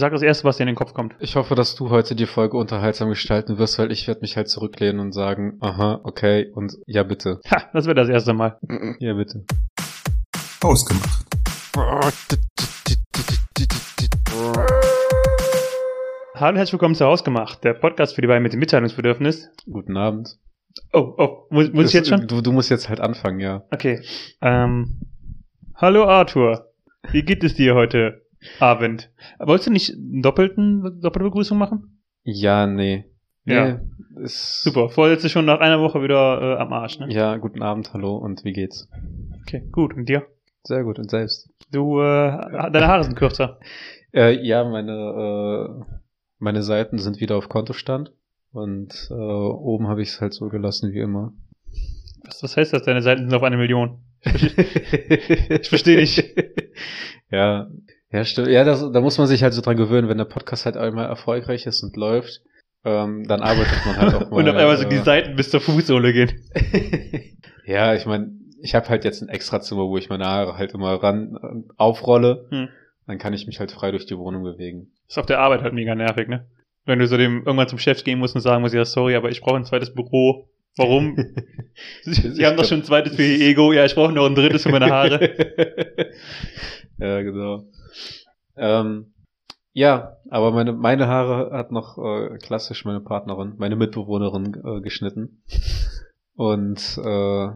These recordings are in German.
Sag das erste, was dir in den Kopf kommt. Ich hoffe, dass du heute die Folge unterhaltsam gestalten wirst, weil ich werde mich halt zurücklehnen und sagen, aha, okay und ja bitte. Ha, das wäre das erste Mal. Ja bitte. Ausgemacht. Hallo und herzlich willkommen zu Hausgemacht, der Podcast für die beiden mit dem Mitteilungsbedürfnis. Guten Abend. Oh, oh, muss, muss ich jetzt schon? Du, du musst jetzt halt anfangen, ja. Okay. Ähm, hallo Arthur. Wie geht es dir heute Abend? Wolltest du nicht einen doppelten, doppelte Begrüßung machen? Ja, nee. Nee, Ja. Ist, Super. Vorletzte schon nach einer Woche wieder äh, am Arsch, ne? Ja, guten Abend, hallo und wie geht's? Okay, gut. Und dir? Sehr gut und selbst. Du, äh, deine Haare sind kürzer. Äh, ja, meine, äh, meine Seiten sind wieder auf Kontostand und äh, oben habe ich es halt so gelassen wie immer. Was, was heißt das? Deine Seiten sind auf eine Million. Ich verstehe nicht. Ja, ja, stimmt. Ja, das, da muss man sich halt so dran gewöhnen, wenn der Podcast halt einmal erfolgreich ist und läuft, ähm, dann arbeitet man halt auch mal. Und auf einmal so die äh, Seiten bis zur Fußsohle gehen. ja, ich meine, ich habe halt jetzt ein Extrazimmer, wo ich meine Haare halt immer ran äh, aufrolle. Hm. Dann kann ich mich halt frei durch die Wohnung bewegen. Ist auf der Arbeit halt mega nervig, ne? Wenn du so dem irgendwann zum Chef gehen musst und sagen musst, ja, sorry, aber ich brauche ein zweites Büro. Warum? Sie haben doch schon ein zweites für ihr Ego. Ja, ich brauche noch ein drittes für meine Haare. ja, genau. Ähm, ja, aber meine, meine Haare hat noch äh, klassisch meine Partnerin, meine Mitbewohnerin äh, geschnitten. Und äh,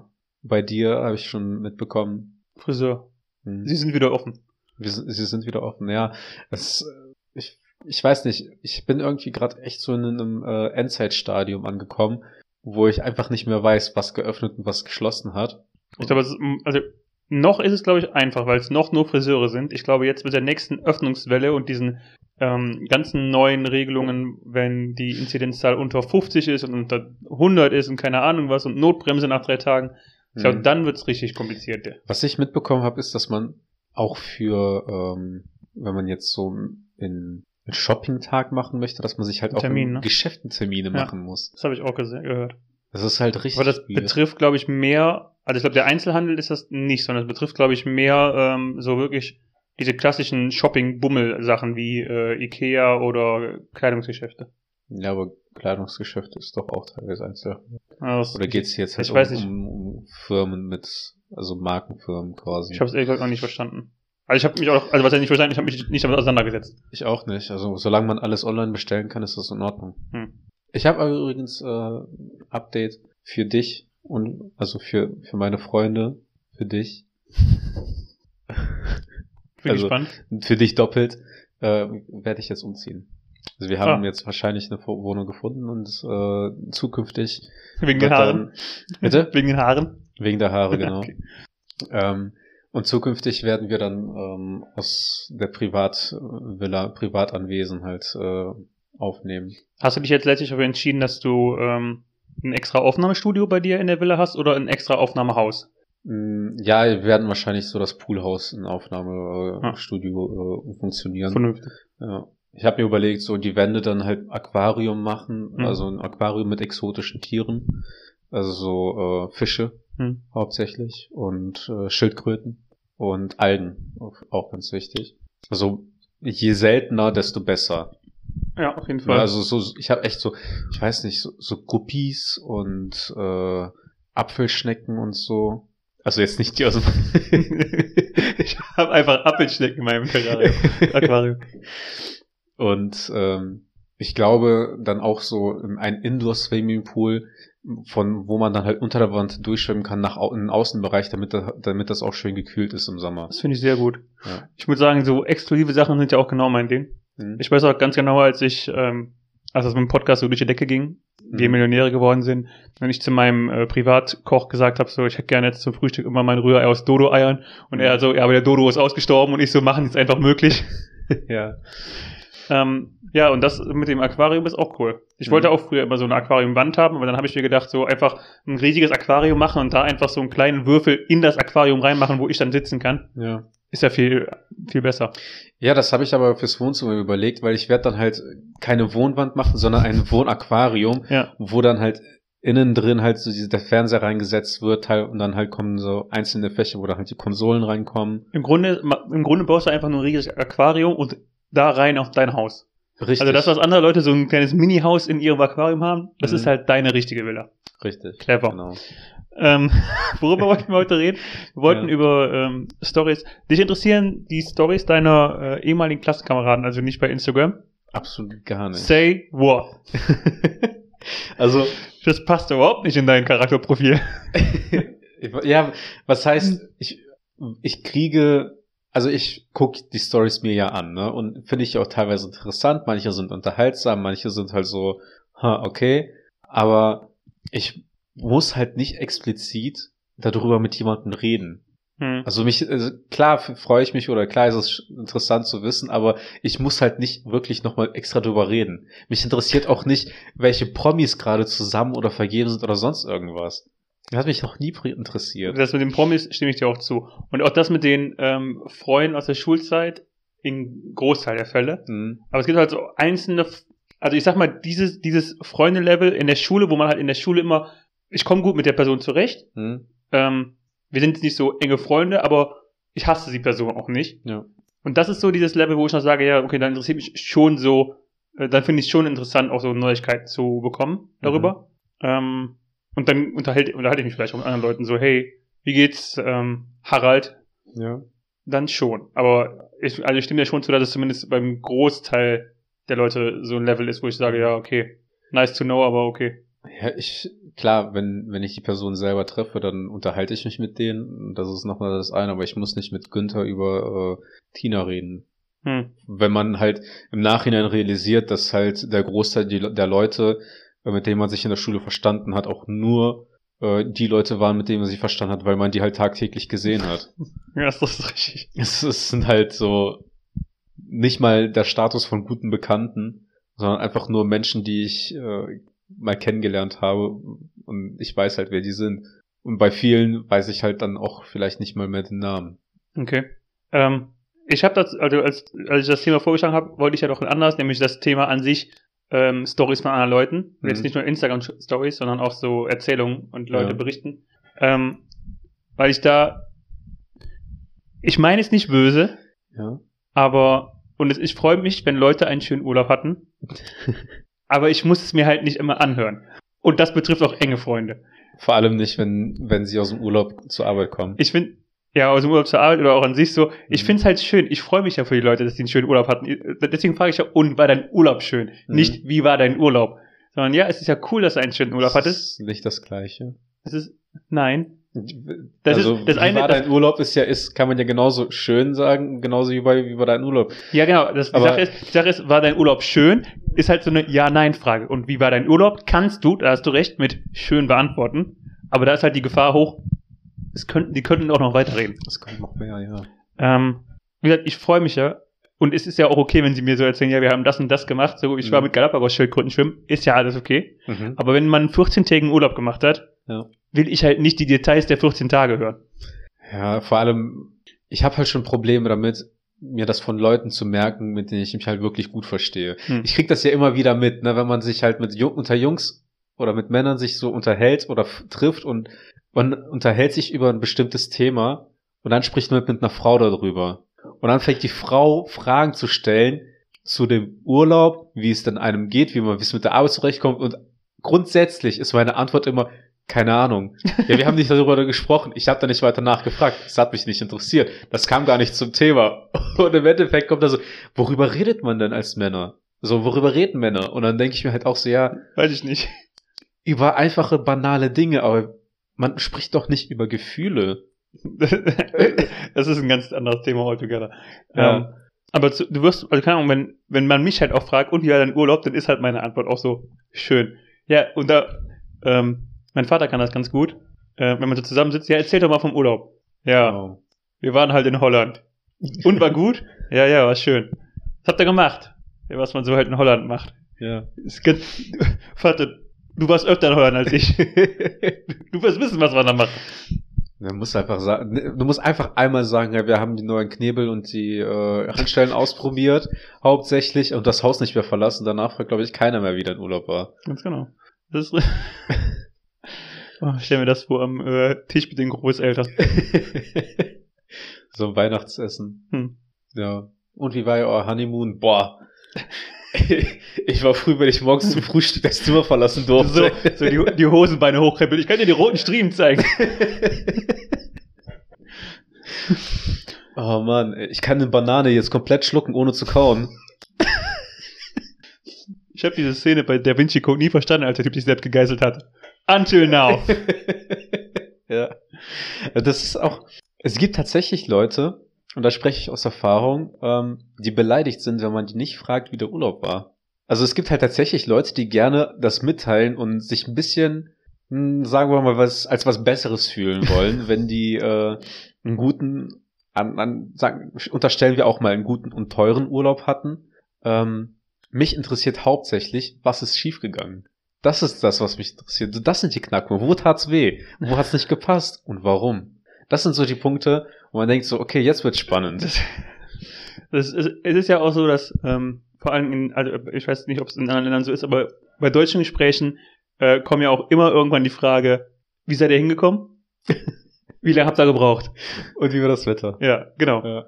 bei dir habe ich schon mitbekommen. Friseur. hm, Sie sind wieder offen. wir, sie sind wieder offen. Ja, es, äh, ich, ich weiß nicht, ich bin irgendwie gerade echt so in einem äh, Endzeitstadium angekommen, wo ich einfach nicht mehr weiß, was geöffnet und was geschlossen hat. Ich glaube, also noch ist es, glaube ich, einfach, weil es noch nur Friseure sind. Ich glaube, jetzt mit der nächsten Öffnungswelle und diesen ähm, ganzen neuen Regelungen, wenn die Inzidenzzahl unter 50 ist und unter 100 ist und keine Ahnung was und Notbremse nach drei Tagen, ich glaube, Hm. dann wird's richtig kompliziert. ja. Was ich mitbekommen habe, ist, dass man auch für, ähm, wenn man jetzt so in einen Shopping-Tag machen möchte, dass man sich halt auch in ne? Geschäften Termine Ja. machen muss. Das habe ich auch gehört. Das ist halt richtig. Aber das weird. betrifft, glaube ich, mehr, also ich glaube, der Einzelhandel ist das nicht, sondern es betrifft, glaube ich, mehr ähm, so wirklich diese klassischen Shopping-Bummel-Sachen wie äh, Ikea oder Kleidungsgeschäfte. Ja, aber Kleidungsgeschäft ist doch auch teilweise Einzelhandel. Also, Oder geht's jetzt halt um. Um, um Firmen mit, also Markenfirmen quasi? Ich habe es ehrlich gesagt noch nicht verstanden. Also ich habe mich auch, also was ich nicht verstanden, ich habe mich nicht damit auseinandergesetzt. Ich auch nicht. Also solange man alles online bestellen kann, ist das in Ordnung. Hm. Ich habe aber übrigens äh, Update für dich und also für für meine Freunde, für dich, Bin Also- gespannt. für dich doppelt, äh, werde ich jetzt umziehen. Also wir haben Ah. jetzt wahrscheinlich eine Wo- Wohnung gefunden und äh, zukünftig Wegen den Haaren. dann- Bitte? Wegen den Haaren. wegen der Haare genau. Okay. Ähm, und zukünftig werden wir dann ähm, aus der Privatvilla, Privatanwesen halt äh, aufnehmen. Hast du dich jetzt letztlich dafür entschieden, dass du ähm, ein extra Aufnahmestudio bei dir in der Villa hast oder ein extra Aufnahmehaus? Mm, Ja, wir werden wahrscheinlich so das Poolhaus in Ah. Aufnahmestudio äh, funktionieren. Vernünftig. Ja. Ich habe mir überlegt, so die Wände dann halt Aquarium machen, Mhm. also ein Aquarium mit exotischen Tieren, also so äh, Fische Hm. hauptsächlich und äh, Schildkröten und Algen, auch, auch ganz wichtig. Also je seltener, desto besser. Ja, auf jeden Ja, Fall. also so, ich habe echt so, ich weiß nicht, so, so Guppies und äh, Apfelschnecken und so. Also jetzt nicht die aus dem ich habe einfach Apfelschnecken in meinem Terrarium. Aquarium. Und ähm, ich glaube dann auch so ein Indoor-Swimmingpool, von wo man dann halt unter der Wand durchschwimmen kann nach in den Außenbereich, damit, da, damit das auch schön gekühlt ist im Sommer. Das finde ich sehr gut. Ja. Ich muss sagen, so exklusive Sachen sind ja auch genau mein Ding. Mhm. Ich weiß auch ganz genau, als ich, ähm, als das mit dem Podcast so durch die Decke ging, wir Mhm. Millionäre geworden sind, wenn ich zu meinem äh, Privatkoch gesagt habe, so, ich hätte gerne jetzt zum Frühstück immer mein Rührei aus Dodo-Eiern und er so, ja, aber der Dodo ist ausgestorben und ich so, machen ist einfach möglich. ja. ähm, ja, und das mit dem Aquarium ist auch cool. Ich wollte Mhm. auch früher immer so eine Aquariumwand haben, aber dann habe ich mir gedacht, so einfach ein riesiges Aquarium machen und da einfach so einen kleinen Würfel in das Aquarium reinmachen, wo ich dann sitzen kann, Ja. Ist ja viel, viel besser. Ja, das habe ich aber fürs Wohnzimmer überlegt, weil ich werde dann halt keine Wohnwand machen, sondern ein Wohnaquarium, Ja. wo dann halt innen drin halt so diese, der Fernseher reingesetzt wird halt, und dann halt kommen so einzelne Fächer, wo dann halt die Konsolen reinkommen. Im Grunde, im Grunde baust du einfach nur ein riesiges Aquarium und da rein auf dein Haus. Richtig. Also das, was andere Leute so ein kleines Mini-Haus in ihrem Aquarium haben, das Mhm. ist halt deine richtige Villa. Richtig. Clever. Genau. Ähm, worüber wollten wir heute reden? Wir wollten Ja. über ähm, Stories. Dich interessieren die Stories deiner äh, ehemaligen Klassenkameraden, also nicht bei Instagram? Absolut gar nicht. Say what? also, Das passt überhaupt nicht in dein Charakterprofil. ja, was heißt, ich, ich kriege, also ich gucke die Stories mir ja an, ne? Und finde ich auch teilweise interessant. Manche sind unterhaltsam, manche sind halt so, ha, okay. Aber ich muss halt nicht explizit darüber mit jemandem reden. Hm. Also mich, also klar freue ich mich oder klar ist es interessant zu wissen, aber ich muss halt nicht wirklich nochmal extra drüber reden. Mich interessiert auch nicht, welche Promis gerade zusammen oder vergeben sind oder sonst irgendwas. Das hat mich noch nie interessiert. Das mit den Promis stimme ich dir auch zu. Und auch das mit den ähm, Freunden aus der Schulzeit in Großteil der Fälle. Hm, Aber es gibt halt so einzelne, also ich sag mal, dieses, dieses Freunde-Level in der Schule, wo man halt in der Schule immer, ich komme gut mit der Person zurecht. hm, Ähm, wir sind nicht so enge Freunde, aber ich hasse die Person auch nicht. ja. Und das ist so dieses Level, wo ich noch sage, ja, okay, dann interessiert mich schon so, äh, dann finde ich es schon interessant, auch so Neuigkeiten zu bekommen darüber. Ähm, und dann unterhalte, unterhalte ich mich vielleicht auch mit anderen Leuten so, hey, wie geht's, ähm, Harald? Ja. Dann schon. Aber ich, also ich stimme dir schon zu, dass es zumindest beim Großteil der Leute so ein Level ist, wo ich sage, ja, okay, nice to know, aber okay. Ja, ich, klar, wenn, wenn ich die Person selber treffe, dann unterhalte ich mich mit denen. Das ist nochmal das eine, aber ich muss nicht mit Günther über äh, Tina reden. Hm. wenn man halt im Nachhinein realisiert, dass halt der Großteil der Leute, äh, mit denen man sich in der Schule verstanden hat, auch nur äh, die Leute waren, mit denen man sich verstanden hat, weil man die halt tagtäglich gesehen hat. Ja, das ist richtig. es, es sind halt so nicht mal der Status von guten Bekannten, sondern einfach nur Menschen, die ich äh, mal kennengelernt habe und ich weiß halt, wer die sind. Und bei vielen weiß ich halt dann auch vielleicht nicht mal mehr den Namen. Okay. Ähm, ich habe das, also als, als ich das Thema vorgeschlagen habe, wollte ich ja doch ein anderes, nämlich das Thema an sich, ähm, Stories von anderen Leuten. Mhm. Jetzt nicht nur Instagram-Stories, sondern auch so Erzählungen und Leute Ja. berichten. Ähm, weil ich da, ich meine es nicht böse, Ja. aber, und es, ich freue mich, wenn Leute einen schönen Urlaub hatten. aber ich muss es mir halt nicht immer anhören. Und das betrifft auch enge Freunde. Vor allem nicht, wenn, wenn sie aus dem Urlaub zur Arbeit kommen. Ich finde, ja, aus dem Urlaub zur Arbeit oder auch an sich so, ich Mhm. finde es halt schön. Ich freue mich ja für die Leute, dass die einen schönen Urlaub hatten. Deswegen frage ich ja, und war dein Urlaub schön? Mhm. Nicht, wie war dein Urlaub? Sondern ja, es ist ja cool, dass du einen schönen Urlaub hattest. Das ist nicht das Gleiche. Es ist, nein. Das ist- also, das wie eine- war dein Urlaub ist ja, ist, kann man ja genauso schön sagen, genauso wie bei, wie war dein Urlaub. Ja, genau. Das, die, Aber- Sache ist, die Sache ist, war dein Urlaub schön? Ist halt so eine Ja-Nein-Frage. Und wie war dein Urlaub? Kannst du, da hast du recht, mit schön beantworten. Aber da ist halt die Gefahr hoch, es könnten, die könnten auch noch weiterreden. Das kommt noch mehr, ja. Ähm, wie gesagt, ich freue mich ja. Und es ist ja auch okay, wenn sie mir so erzählen, ja, wir haben das und das gemacht. So, ich war Mhm. mit Galapagos-Schildkröten schwimmen. Ist ja alles okay. Mhm. Aber wenn man einen 14-tägigen Urlaub gemacht hat, Ja. Will ich halt nicht die Details der 14 Tage hören. Ja, vor allem, ich habe halt schon Probleme damit, mir das von Leuten zu merken, mit denen ich mich halt wirklich gut verstehe. Hm. Ich krieg das ja immer wieder mit, ne, wenn man sich halt mit Jung, unter Jungs oder mit Männern sich so unterhält oder trifft und man unterhält sich über ein bestimmtes Thema und dann spricht man mit einer Frau darüber. Und dann fängt die Frau Fragen zu stellen zu dem Urlaub, wie es dann einem geht, wie man wie es mit der Arbeit zurechtkommt und grundsätzlich ist meine Antwort immer keine Ahnung. Ja, wir haben nicht darüber gesprochen. Ich habe da nicht weiter nachgefragt. Das hat mich nicht interessiert. Das kam gar nicht zum Thema. Und im Endeffekt kommt da so, worüber redet man denn als Männer? So, worüber reden Männer? Und dann denke ich mir halt auch so, ja, Weiß ich nicht. über einfache, banale Dinge, aber man spricht doch nicht über Gefühle. das ist ein ganz anderes Thema altogether. Ja. Ähm, aber zu, du wirst, also keine Ahnung, wenn, wenn man mich halt auch fragt, und wie war dein Urlaub, dann ist halt meine Antwort auch so schön. Ja, und da, ähm, mein Vater kann das ganz gut. Äh, wenn man so zusammensitzt, ja, erzähl doch mal vom Urlaub. Ja, Oh. wir waren halt in Holland. Und war gut? Ja, ja, war schön. Was habt ihr gemacht? Ja, was man so halt in Holland macht. Ja. Ist ganz, Vater, du warst öfter in Holland als ich. Du wirst wissen, was man da macht. Du musst einfach sagen, du musst einfach einmal sagen, ja, wir haben die neuen Knebel und die äh, Handstellen ausprobiert, hauptsächlich, und das Haus nicht mehr verlassen. Danach fragt, glaube ich, keiner mehr, wie dein Urlaub war. Ganz genau. Das ist, oh, stell mir das vor am äh, Tisch mit den Großeltern. so ein Weihnachtsessen. Hm. Ja. Und wie war euer Honeymoon? Boah. ich war früh, wenn ich morgens zum Frühstück das Zimmer verlassen So, durfte. so die, die Hosenbeine hochkrempeln. Ich kann dir die roten Striemen zeigen. oh Mann, ich kann eine Banane jetzt komplett schlucken, ohne zu kauen. Ich habe diese Szene bei Da Vinci Code nie verstanden, als der Typ sich selbst gegeißelt hat. Until now. ja. Das ist auch, es gibt tatsächlich Leute, und da spreche ich aus Erfahrung, ähm, die beleidigt sind, wenn man die nicht fragt, wie der Urlaub war. Also es gibt halt tatsächlich Leute, die gerne das mitteilen und sich ein bisschen, mh, sagen wir mal, was als was Besseres fühlen wollen, wenn die äh, einen guten, an, an, sagen, unterstellen wir auch mal einen guten und teuren Urlaub hatten. Ähm, mich interessiert hauptsächlich, was ist schiefgegangen. Das ist das, was mich interessiert. Das sind die Knackpunkte. Wo tat's weh? Wo hat's nicht gepasst? Und warum? Das sind so die Punkte, wo man denkt so, okay, jetzt wird's spannend. Das, das ist, es ist ja auch so, dass ähm, vor allem in, also ich weiß nicht, ob es in anderen Ländern so ist, aber bei deutschen Gesprächen äh, kommen ja auch immer irgendwann die Frage, wie seid ihr hingekommen? wie lange habt ihr gebraucht? Und wie war das Wetter? Ja, genau. Ja.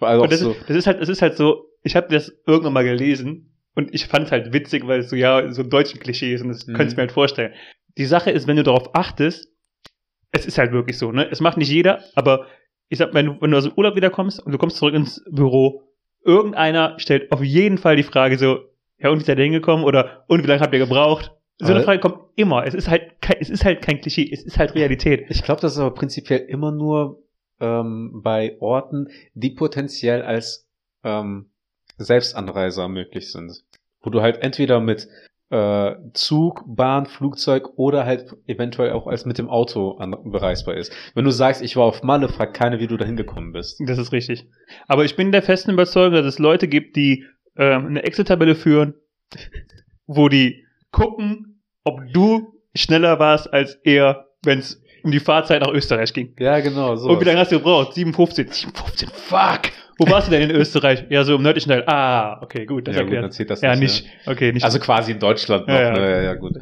Also auch Und das, so. ist, das ist halt, es ist halt so, ich habe das irgendwann mal gelesen und ich fand es halt witzig, weil es so ja so ein deutschen Klischee ist und das Mhm. könntest du mir halt vorstellen. Die Sache ist, wenn du darauf achtest, es ist halt wirklich so, ne? Es macht nicht jeder, aber ich sag, wenn du, wenn du aus dem Urlaub wiederkommst und du kommst zurück ins Büro, irgendeiner stellt auf jeden Fall die Frage so, ja, und wie seid ihr hingekommen? Oder und wie lange habt ihr gebraucht? So eine Frage kommt immer. Es ist halt kein, es ist halt kein Klischee, es ist halt Realität. Ich glaube, das ist aber prinzipiell immer nur ähm, bei Orten, die potenziell als ähm, Selbstanreiser möglich sind. Wo du halt entweder mit äh, Zug, Bahn, Flugzeug oder halt eventuell auch als mit dem Auto bereisbar ist. Wenn du sagst, ich war auf Malle, fragt keiner, wie du da hingekommen bist. Das ist richtig. Aber ich bin der festen Überzeugung, dass es Leute gibt, die ähm, eine Excel-Tabelle führen, wo die gucken, ob du schneller warst als er, wenn es um die Fahrzeit nach Österreich ging. Ja, genau. So. Und wie lange hast du gebraucht? 7,15. 7,15, fuck! Wo warst du denn in Österreich? Ja, so im nördlichen Teil. Ah, okay, gut, das ja, gut, erklärt. dann zählt das ja, nicht. nicht. Okay, nicht. Also quasi in Deutschland noch. Ja, ja. Ne? ja, ja gut.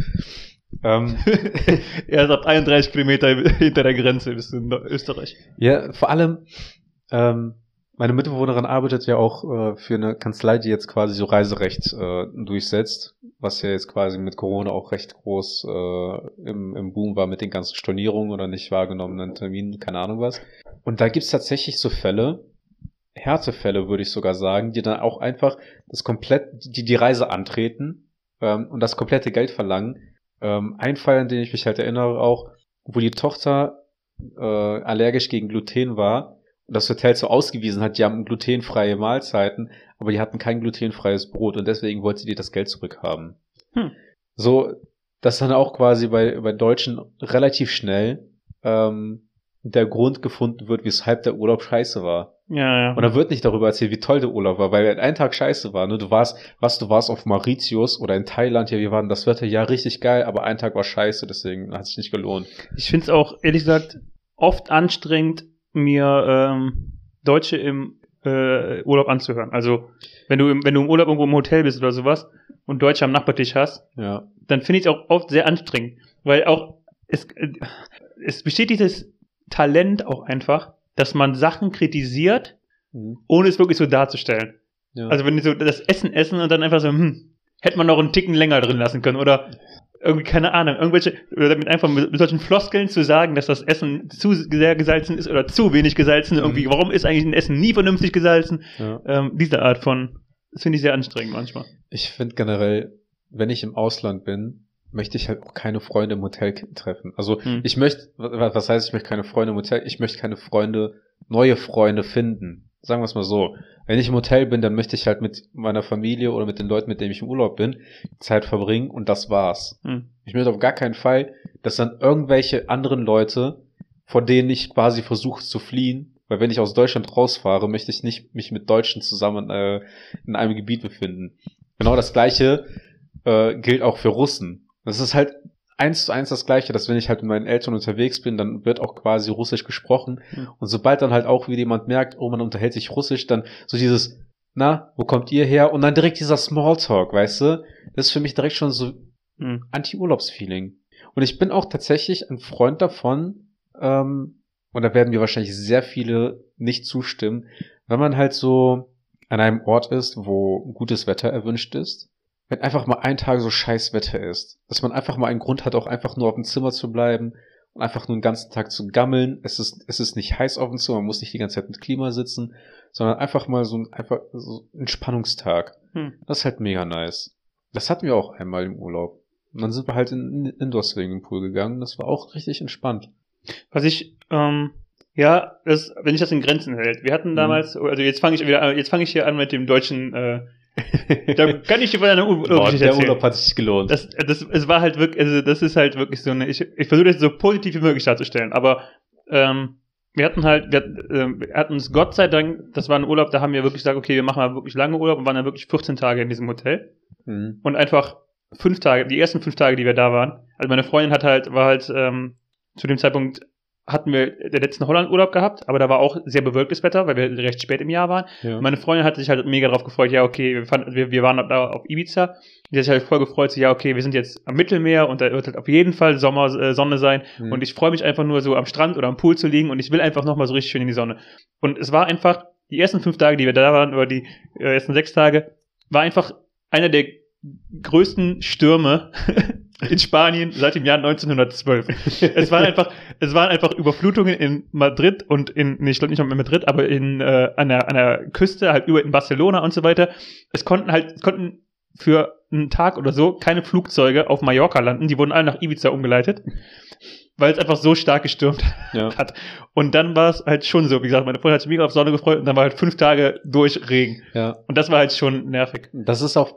ähm, er ist ab 31 Kilometer hinter der Grenze bis in Österreich. Ja, vor allem, ähm, meine Mitbewohnerin arbeitet ja auch äh, für eine Kanzlei, die jetzt quasi so Reiserecht äh, durchsetzt, was ja jetzt quasi mit Corona auch recht groß äh, im, im Boom war mit den ganzen Stornierungen oder nicht wahrgenommenen Terminen, keine Ahnung was. Und da gibt's tatsächlich so Fälle, Härtefälle würde ich sogar sagen, die dann auch einfach das komplett, die die Reise antreten ähm, und das komplette Geld verlangen. Ähm, ein Fall, an den ich mich halt erinnere auch, wo die Tochter äh, allergisch gegen Gluten war und das Hotel so ausgewiesen hat, die haben glutenfreie Mahlzeiten, aber die hatten kein glutenfreies Brot und deswegen wollte die das Geld zurückhaben. Hm. So, dass dann auch quasi bei, bei Deutschen relativ schnell ähm, der Grund gefunden wird, weshalb der Urlaub scheiße war. Ja, ja. Und da wird nicht darüber erzählt, wie toll der Urlaub war, weil ein Tag scheiße war. Ne? Du warst, was, du warst auf Mauritius oder in Thailand, ja, wir waren das Wetter ja richtig geil, aber ein Tag war scheiße, deswegen hat sich nicht gelohnt. Ich finde es auch, ehrlich gesagt, oft anstrengend, mir ähm, Deutsche im äh, Urlaub anzuhören. Also, wenn du, im, wenn du im Urlaub irgendwo im Hotel bist oder sowas und Deutsche am Nachbartisch hast, Ja. dann finde ich es auch oft sehr anstrengend. Weil auch, es, äh, es besteht dieses Talent auch einfach, dass man Sachen kritisiert, Mhm. ohne es wirklich so darzustellen. ja. Also wenn die so das Essen essen und dann einfach so, hm, hätte man noch einen Ticken länger drin lassen können oder irgendwie, keine Ahnung, irgendwelche, oder damit einfach mit, solchen Floskeln zu sagen, dass das Essen zu sehr gesalzen ist oder zu wenig gesalzen, irgendwie, Mhm. warum ist eigentlich ein Essen nie vernünftig gesalzen? ja. Ähm, diese Art von, das finde ich sehr anstrengend manchmal. Ich finde generell, wenn ich im Ausland bin, möchte ich halt auch keine Freunde im Hotel treffen. Also Hm. ich möchte, wa- was heißt, ich möchte keine Freunde im Hotel, ich möchte keine Freunde, neue Freunde finden. Sagen wir es mal so. Wenn ich im Hotel bin, dann möchte ich halt mit meiner Familie oder mit den Leuten, mit denen ich im Urlaub bin, Zeit verbringen und das war's. Hm. Ich möchte auf gar keinen Fall, dass dann irgendwelche anderen Leute, vor denen ich quasi versuche zu fliehen, weil wenn ich aus Deutschland rausfahre, möchte ich nicht mich mit Deutschen zusammen äh, in einem Gebiet befinden. Genau das gleiche äh, gilt auch für Russen. Das ist halt eins zu eins das gleiche, dass wenn ich halt mit meinen Eltern unterwegs bin, dann wird auch quasi Russisch gesprochen. Mhm. Und sobald dann halt auch wieder jemand merkt, oh, man unterhält sich Russisch, dann so dieses, na, wo kommt ihr her? Und dann direkt dieser Smalltalk, weißt du? Das ist für mich direkt schon so Hm. Anti-Urlaubsfeeling. Und ich bin auch tatsächlich ein Freund davon, ähm, und da werden mir wahrscheinlich sehr viele nicht zustimmen, wenn man halt so an einem Ort ist, wo gutes Wetter erwünscht ist, wenn einfach mal ein Tag so scheiß Wetter ist, dass man einfach mal einen Grund hat, auch einfach nur auf dem Zimmer zu bleiben und einfach nur den ganzen Tag zu gammeln. Es ist, es ist nicht heiß auf dem Zimmer, man muss nicht die ganze Zeit mit Klima sitzen, sondern einfach mal so ein, einfach so ein Entspannungstag. Hm. Das ist halt mega nice. Das hatten wir auch einmal im Urlaub. Und dann sind wir halt in, in Indoor Swimming Pool gegangen. Das war auch richtig entspannt. Was ich, ähm, ja, das, wenn ich das in Grenzen hält. Wir hatten damals, also jetzt fange ich wieder, an- jetzt fange ich hier an mit dem deutschen, äh, da kann ich dir von einer Ur Boah, Urgeschichte der. Urlaub hat sich gelohnt. Das, das, es war halt wirklich, also das ist halt wirklich so eine, ich, ich versuche das so positiv wie möglich darzustellen, aber ähm, wir hatten halt, wir, hatten, ähm, wir hatten uns Gott sei Dank, das war ein Urlaub, da haben wir wirklich gesagt, okay, wir machen mal wirklich lange Urlaub und waren dann wirklich 14 Tage in diesem Hotel Mhm. und einfach fünf Tage, die ersten fünf Tage, die wir da waren, also meine Freundin hat halt, war halt, ähm, zu dem Zeitpunkt hatten wir den letzten Holland-Urlaub gehabt, aber da war auch sehr bewölktes Wetter, weil wir recht spät im Jahr waren. Ja. Meine Freundin hat sich halt mega drauf gefreut, ja, okay, wir, fanden, wir, wir waren da auf Ibiza. Die hat sich halt voll gefreut, so, ja, okay, wir sind jetzt am Mittelmeer und da wird halt auf jeden Fall Sommer, äh, Sonne sein. Mhm. Und ich freue mich einfach nur so am Strand oder am Pool zu liegen und ich will einfach nochmal so richtig schön in die Sonne. Und es war einfach, die ersten fünf Tage, die wir da waren, oder die äh, ersten sechs Tage, war einfach einer der größten Stürme in Spanien seit dem Jahr 1912. es waren einfach, es waren einfach Überflutungen in Madrid und in, nee, ich glaube nicht mal in Madrid, aber in äh, an, der, an der Küste, halt über in Barcelona und so weiter. Es konnten halt, konnten für einen Tag oder so keine Flugzeuge auf Mallorca landen. Die wurden alle nach Ibiza umgeleitet, weil es einfach so stark gestürmt ja. hat. Und dann war es halt schon so, wie gesagt, meine Freundin hat sich mega auf Sonne gefreut und dann war halt fünf Tage durch Regen. ja. Und das war halt schon nervig. Das ist auch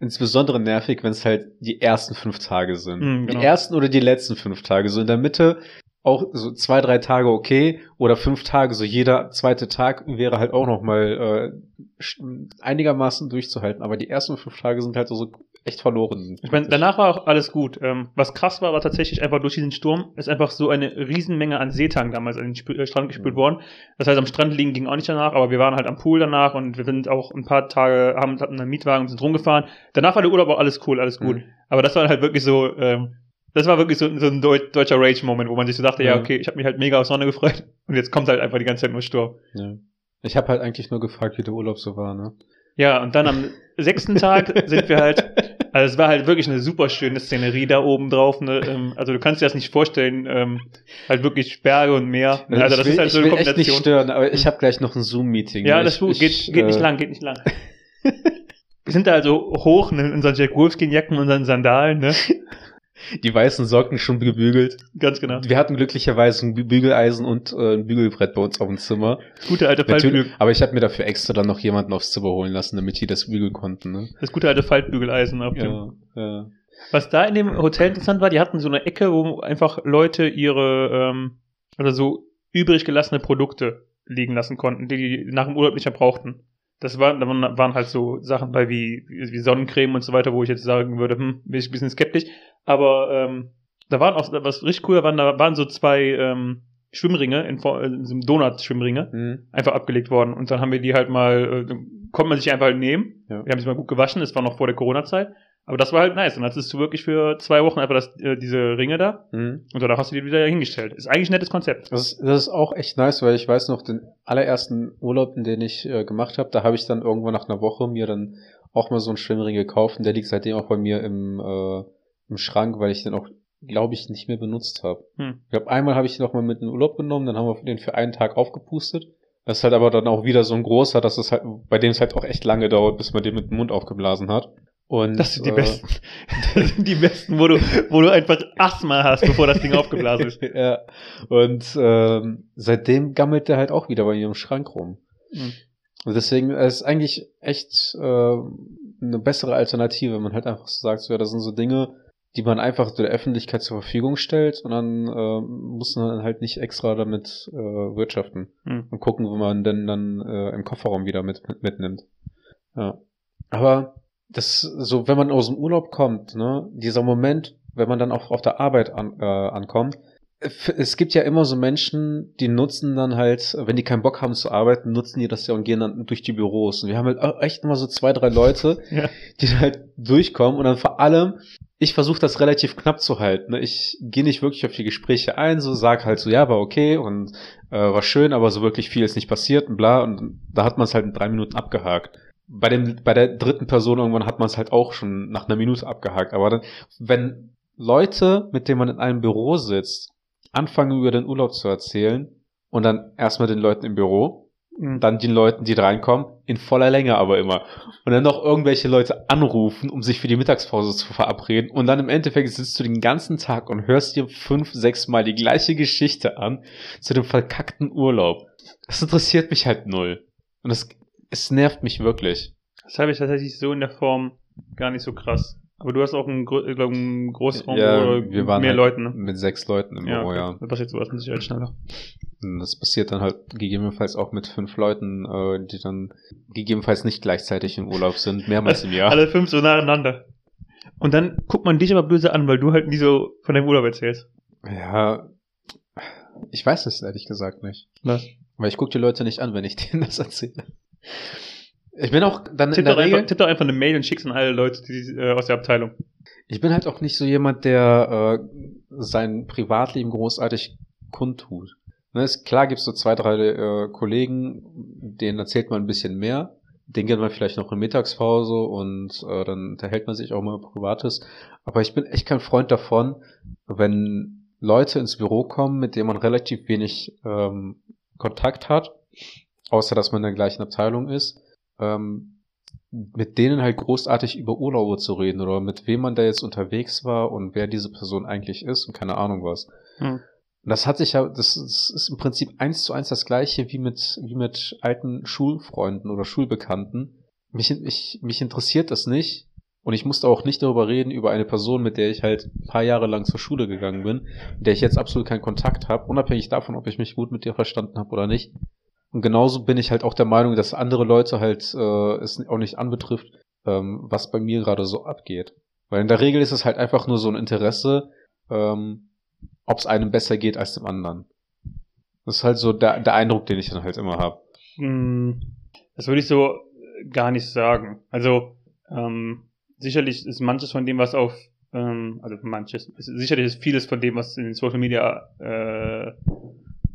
insbesondere nervig, wenn es halt die ersten fünf Tage sind. Mhm, genau. Die ersten oder die letzten fünf Tage. So in der Mitte auch so zwei, drei Tage okay oder fünf Tage. So jeder zweite Tag wäre halt auch noch mal äh, einigermaßen durchzuhalten. Aber die ersten fünf Tage sind halt so, echt verloren. Ich meine, danach war auch alles gut. Ähm, was krass war, war tatsächlich einfach durch diesen Sturm ist einfach so eine Riesenmenge an Seetang damals an den Spü äh, Strand gespült Mhm. worden. Das heißt, am Strand liegen ging auch nicht danach, aber wir waren halt am Pool danach und wir sind auch ein paar Tage, haben hatten einen Mietwagen und sind rumgefahren. Danach war der Urlaub auch alles cool, alles gut. Mhm. Aber das war halt wirklich so, ähm, das war wirklich so, so ein Deu deutscher Rage-Moment, wo man sich so dachte, ja, Ja. okay, ich habe mich halt mega auf Sonne gefreut und jetzt kommt halt einfach die ganze Zeit nur Sturm. Ja. Ich habe halt eigentlich nur gefragt, wie der Urlaub so war, ne? Ja, und dann am sechsten Tag sind wir halt, also es war halt wirklich eine super schöne Szenerie da oben drauf. Ne? Ähm, Also du kannst dir das nicht vorstellen, ähm, halt wirklich Berge und Meer. Also das ich will, ist halt so ich eine will echt nicht Kombination. stören, aber ich habe gleich noch ein Zoom-Meeting. Ja, das ich, geht, ich, geht nicht äh, lang, geht nicht lang. wir sind da also hoch ne, in unseren Jack Wolfskin-Jacken und unseren Sandalen, ne? Die weißen Socken schon gebügelt. Ganz genau. Wir hatten glücklicherweise ein Bü- Bügeleisen und äh, ein Bügelbrett bei uns auf dem Zimmer. Das gute alte Faltbügel, aber ich habe mir dafür extra dann noch jemanden aufs Zimmer holen lassen, damit die das bügeln konnten. Ne? das gute alte Faltbügeleisen auf dem. Ja, ja. Was da in dem Hotel interessant war, die hatten so eine Ecke, wo einfach Leute ihre, ähm, also so übrig gelassene Produkte liegen lassen konnten, die die nach dem Urlaub nicht mehr brauchten. Das waren, da waren waren halt so Sachen bei wie, wie Sonnencreme und so weiter, wo ich jetzt sagen würde, hm, bin ich ein bisschen skeptisch. Aber ähm, da waren auch, was richtig cool war, da waren so zwei ähm, Schwimmringe, in, in so einem Donut-Schwimmringe, Hm. einfach abgelegt worden. Und dann haben wir die halt mal, äh, konnte man sich einfach halt nehmen. Ja. Wir haben sie mal gut gewaschen, das war noch vor der Corona-Zeit. Aber das war halt nice. Und dann hattest du wirklich für zwei Wochen einfach das, äh, diese Ringe da. Hm. Und danach hast du die wieder hingestellt. Ist eigentlich ein nettes Konzept. Das, ist, das ist auch echt nice, weil ich weiß noch, den allerersten Urlaub, in den ich äh, gemacht habe, da habe ich dann irgendwann nach einer Woche mir dann auch mal so einen Schwimmring gekauft und der liegt seitdem auch bei mir im, äh, im Schrank, weil ich den auch, glaube ich, nicht mehr benutzt habe. Hm. Ich glaube, einmal habe ich den noch mal mit in den Urlaub genommen, dann haben wir den für einen Tag aufgepustet. Das ist halt aber dann auch wieder so ein großer, dass es halt, bei dem es halt auch echt lange dauert, bis man den mit dem Mund aufgeblasen hat. Und, Das sind die äh, besten. Das sind die besten, wo du, wo du einfach Asthma hast, bevor das Ding aufgeblasen ist. ja. Und ähm, seitdem gammelt der halt auch wieder bei mir im Schrank rum. Hm. Und deswegen es ist eigentlich echt äh, eine bessere Alternative, wenn man halt einfach so sagt, so, ja, das sind so Dinge, die man einfach der Öffentlichkeit zur Verfügung stellt und dann äh, muss man halt nicht extra damit äh, wirtschaften Hm. und gucken, wo man denn dann äh, im Kofferraum wieder mit, mit mitnimmt. Ja. Aber das so, wenn man aus dem Urlaub kommt, ne, dieser Moment, wenn man dann auch auf der Arbeit an, äh, ankommt, es gibt ja immer so Menschen, die nutzen dann halt, wenn die keinen Bock haben zu arbeiten, nutzen die das ja und gehen dann durch die Büros. Und wir haben halt echt immer so zwei, drei Leute, Ja. die halt durchkommen und dann vor allem ich versuche das relativ knapp zu halten. Ne? Ich gehe nicht wirklich auf die Gespräche ein, so sag halt so, ja, war okay und äh, war schön, aber so wirklich viel ist nicht passiert und bla. Und da hat man es halt in drei Minuten abgehakt. Bei dem, bei der dritten Person irgendwann hat man es halt auch schon nach einer Minute abgehakt. Aber dann, wenn Leute, mit denen man in einem Büro sitzt, anfangen über den Urlaub zu erzählen und dann erstmal den Leuten im Büro, Mhm. dann den Leuten, die reinkommen, in voller Länge aber immer. Und dann noch irgendwelche Leute anrufen, um sich für die Mittagspause zu verabreden. Und dann im Endeffekt sitzt du den ganzen Tag und hörst dir fünf, sechs Mal die gleiche Geschichte an zu dem verkackten Urlaub. Das interessiert mich halt null. Und es, es nervt mich wirklich. Das habe ich tatsächlich so in der Form gar nicht so krass. Aber du hast auch einen, glaub, einen Großraum Ja, oder wir waren mehr halt Leuten, ne? Mit sechs Leuten im Büro, ja. Da passiert sowas mit Sicherheit schneller. Und das passiert dann halt gegebenenfalls auch mit fünf Leuten, äh, die dann gegebenenfalls nicht gleichzeitig im Urlaub sind, mehrmals im Jahr. Alle fünf so nacheinander. Und dann guckt man dich aber böse an, weil du halt nie so von deinem Urlaub erzählst. Ja, ich weiß es ehrlich gesagt nicht. Was? Weil ich gucke die Leute nicht an, wenn ich denen das erzähle. Ich bin auch dann in Tipp der doch, einfach, Regel, tipp doch einfach eine Mail und schick's an alle Leute die, äh, aus der Abteilung. ich bin halt auch nicht so jemand, der äh, sein Privatleben großartig kundtut. Ne, ist, klar gibt's so zwei, drei äh, Kollegen, denen erzählt man ein bisschen mehr. Den geht man vielleicht noch in Mittagspause und äh, dann unterhält man sich auch mal Privates. Aber ich bin echt kein Freund davon, wenn Leute ins Büro kommen, mit denen man relativ wenig ähm, Kontakt hat, außer dass man in der gleichen Abteilung ist, ähm, mit denen halt großartig über Urlaube zu reden oder mit wem man da jetzt unterwegs war und wer diese Person eigentlich ist und keine Ahnung was. Hm. Und das hat sich ja, das, das ist im Prinzip eins zu eins das gleiche wie mit, wie mit alten Schulfreunden oder Schulbekannten. Mich, ich, mich interessiert das nicht. Und ich musste auch nicht darüber reden, über eine Person, mit der ich halt ein paar Jahre lang zur Schule gegangen bin, mit der ich jetzt absolut keinen Kontakt habe, unabhängig davon, ob ich mich gut mit dir verstanden habe oder nicht. Und genauso bin ich halt auch der Meinung, dass andere Leute halt äh, es auch nicht anbetrifft, ähm, was bei mir gerade so abgeht. Weil in der Regel ist es halt einfach nur so ein Interesse, ähm, ob es einem besser geht als dem anderen. Das ist halt so der, der Eindruck, den ich dann halt immer habe. Hm, Das würde ich so gar nicht sagen. Also, ähm, sicherlich ist manches von dem, was auf, ähm, also manches, sicherlich ist vieles von dem, was in den Social Media äh,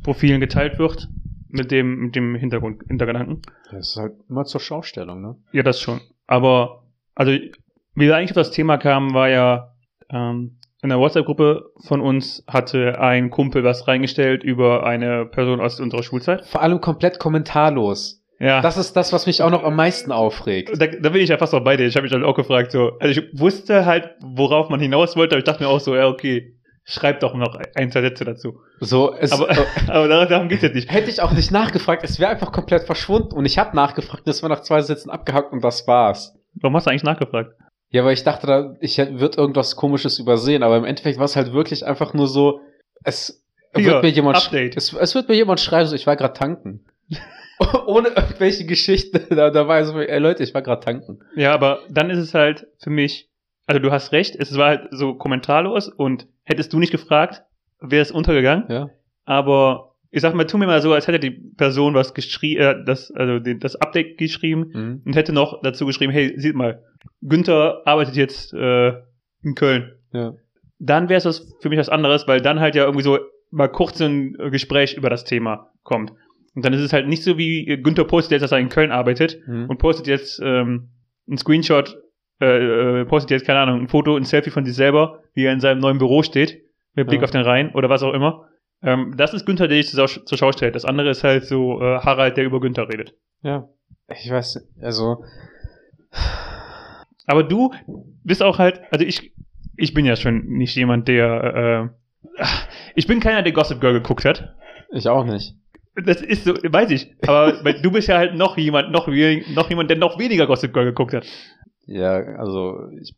Profilen geteilt wird, mit dem, mit dem Hintergrund, Hintergedanken. Das ist halt immer zur Schaustellung, ne? Ja, das schon. Aber, also, wie wir eigentlich auf das Thema kamen, war ja, ähm, in der WhatsApp-Gruppe von uns hatte ein Kumpel was reingestellt über eine Person aus unserer Schulzeit. Vor allem komplett kommentarlos. Ja. Das ist das, was mich auch noch am meisten aufregt. da, da bin ich ja fast auch bei dir. Ich habe mich halt auch gefragt, so. Also ich wusste halt, worauf man hinaus wollte, aber ich dachte mir auch so, ja, okay, schreib doch noch ein, zwei Sätze dazu. So, es, Aber, äh, aber darum, darum geht's jetzt nicht. hätte ich auch nicht nachgefragt, es wäre einfach komplett verschwunden. Und ich habe nachgefragt, das war nach zwei Sätzen abgehackt und das war's. Warum hast du eigentlich nachgefragt? Ja, weil ich dachte, da, ich wird irgendwas komisches übersehen, aber im Endeffekt war es halt wirklich einfach nur so, es Hier, wird mir jemand Update. Es, es wird mir jemand schreiben, so ich war gerade tanken. Ohne irgendwelche Geschichten da, dabei, so, ey Leute, ich war gerade tanken. Ja, aber dann ist es halt für mich, also du hast recht, es war halt so kommentarlos und hättest du nicht gefragt, wäre es untergegangen. Ja. Aber ich sag mal, tu mir mal so, als hätte die Person was geschrieben, äh, das, also den, das Update geschrieben Mhm. und hätte noch dazu geschrieben, hey, sieht mal, Günther arbeitet jetzt äh, in Köln. Ja. Dann wäre es für mich was anderes, weil dann halt ja irgendwie so mal kurz ein Gespräch über das Thema kommt. Und dann ist es halt nicht so wie Günther postet jetzt, dass er in Köln arbeitet Mhm. und postet jetzt ähm, ein Screenshot, äh, äh, postet jetzt, keine Ahnung, ein Foto, ein Selfie von sich selber, wie er in seinem neuen Büro steht, mit Blick Ja. auf den Rhein oder was auch immer. Ähm, das ist Günther, der sich zur, Schau- zur Schau stellt. Das andere ist halt so äh, Harald, der über Günther redet. ja. Ich weiß, also, Aber du bist auch halt, also ich, ich bin ja schon nicht jemand, der, äh, ich bin keiner, der Gossip Girl geguckt hat. ich auch nicht. Das ist so, weiß ich. Aber du bist ja halt noch jemand, noch, noch jemand, der noch weniger Gossip Girl geguckt hat. Ja, also, ich,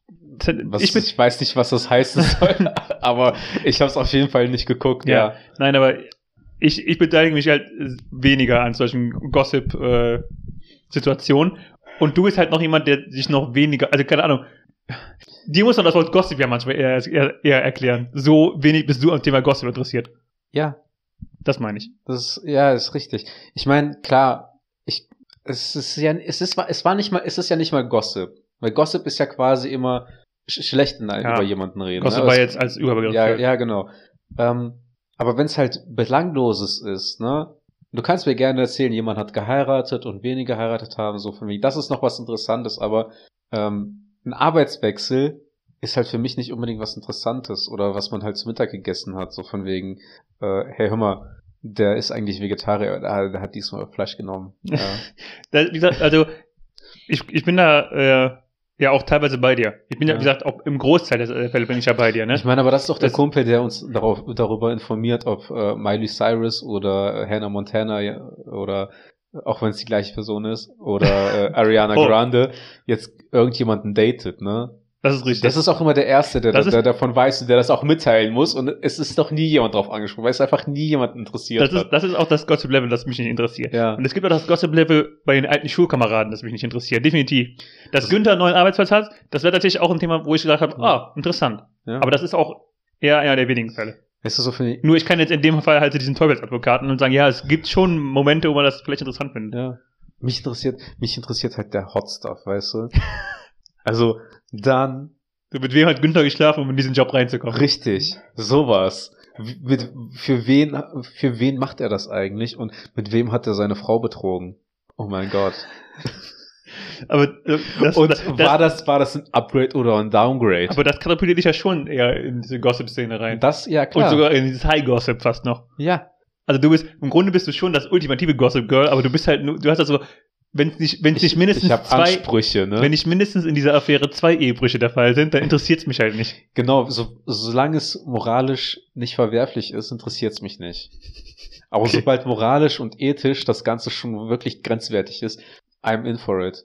was, ich ich, weiß nicht, was das heißen soll, aber ich habe es auf jeden Fall nicht geguckt, Ja. ja. nein, aber ich, ich beteilige mich halt weniger an solchen Gossip-Situationen. Und du bist halt noch jemand, der sich noch weniger, also keine Ahnung, dir muss man das Wort Gossip ja manchmal eher, eher, eher erklären. So wenig bist du am Thema Gossip interessiert. Ja, Das meine ich. Das ist, ja, ist richtig. Ich meine, klar, ich, es ist ja, es ist, es war nicht mal, es ist ja nicht mal Gossip. Weil Gossip ist ja quasi immer sch schlechten Ja. über jemanden reden. Gossip ne? war jetzt als Überbegriff. ja, ja, genau. Ähm, aber wenn es halt belangloses ist, ne? Du kannst mir gerne erzählen, jemand hat geheiratet und wen geheiratet haben, so von wegen. Das ist noch was Interessantes, aber ähm, ein Arbeitswechsel ist halt für mich nicht unbedingt was Interessantes oder was man halt zu Mittag gegessen hat, so von wegen, äh, hey, hör mal, der ist eigentlich Vegetarier, der, der hat diesmal Fleisch genommen. Ja. Wie gesagt, also ich, ich bin da äh, ja auch teilweise bei dir. Ich bin ja, Ja. wie gesagt, auch im Großteil der Fälle bin ich ja bei dir, ne? Ich meine, aber das ist doch der Das- Kumpel, der uns darauf, darüber informiert, ob äh, Miley Cyrus oder äh, Hannah Montana oder äh, auch wenn es die gleiche Person ist oder äh, Ariana Oh. Grande jetzt irgendjemanden datet, ne? Das ist richtig. Das ist auch immer der Erste, der, ist- der davon weiß und der das auch mitteilen muss und es ist doch nie jemand drauf angesprochen, weil es einfach nie jemand interessiert das, ist, hat. das ist auch das Gossip-Level, das mich nicht interessiert. Ja. Und es gibt auch das Gossip-Level bei den alten Schulkameraden, das mich nicht interessiert. Definitiv. Dass Das- Günther einen neuen Arbeitsplatz hat, das wäre tatsächlich auch ein Thema, wo ich gedacht habe, ah, interessant. ja. Aber das ist auch eher einer der wenigen Fälle. weißt du, so Nur ich kann jetzt in dem Fall halt diesen Teufelsadvokaten und sagen, ja, es gibt schon Momente, wo man das vielleicht interessant findet. Ja. Mich interessiert, mich interessiert halt der Hot Stuff, weißt du? Also, dann So, mit wem hat Günther geschlafen, um in diesen Job reinzukommen? Richtig, sowas. Mit, für wen, für wen macht er das eigentlich und mit wem hat er seine Frau betrogen? Oh mein Gott. Aber äh, das, und das, war das, war das ein Upgrade oder ein Downgrade? aber das katapultiert dich ja schon eher in diese Gossip-Szene rein. das, ja klar. Und sogar in dieses High-Gossip fast noch. ja, Also du bist, im Grunde bist du schon das ultimative Gossip Girl, aber du bist halt nur, du hast also, wenn es nicht, wenn es nicht mindestens ich zwei, Ansprüche, ne? wenn nicht mindestens in dieser Affäre zwei Ehebrüche der Fall sind, dann interessiert es mich halt nicht. genau, so, solange es moralisch nicht verwerflich ist, interessiert es mich nicht. Aber Okay. sobald moralisch und ethisch das Ganze schon wirklich grenzwertig ist, I'm in for it.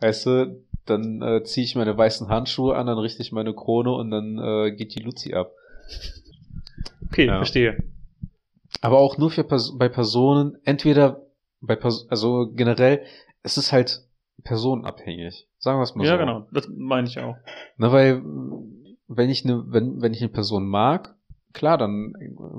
Weißt du, dann äh, ziehe ich meine weißen Handschuhe an, dann richte ich meine Krone und dann äh, geht die Luzi ab. Okay, Ja. verstehe. Aber auch nur für Pers bei Personen, entweder bei Pers also generell, es ist halt personenabhängig. Sagen wir es mal Ja, so. genau, das meine ich auch. Na, weil wenn ich eine, wenn, wenn ich eine Person mag, klar, dann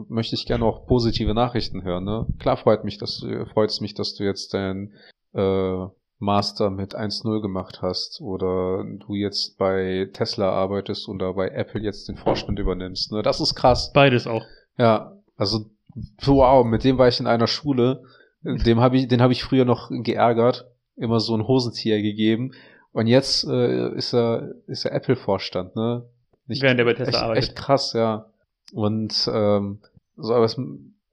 möchte ich gerne auch positive Nachrichten hören. Ne? Klar freut mich, dass du, freut es mich, dass du jetzt dein äh, Master mit 1.0 gemacht hast oder du jetzt bei Tesla arbeitest oder bei Apple jetzt den Vorstand übernimmst. Ne? Das ist krass. Beides auch. Ja, also wow, mit dem war ich in einer Schule. Dem habe ich, den habe ich früher noch geärgert, immer so einen Hosenzieher gegeben. Und jetzt äh, ist er ist er Apple-Vorstand, ne? Nicht- Während er bei Tesla echt, arbeitet. Echt krass, ja. Und ähm, so, aber was,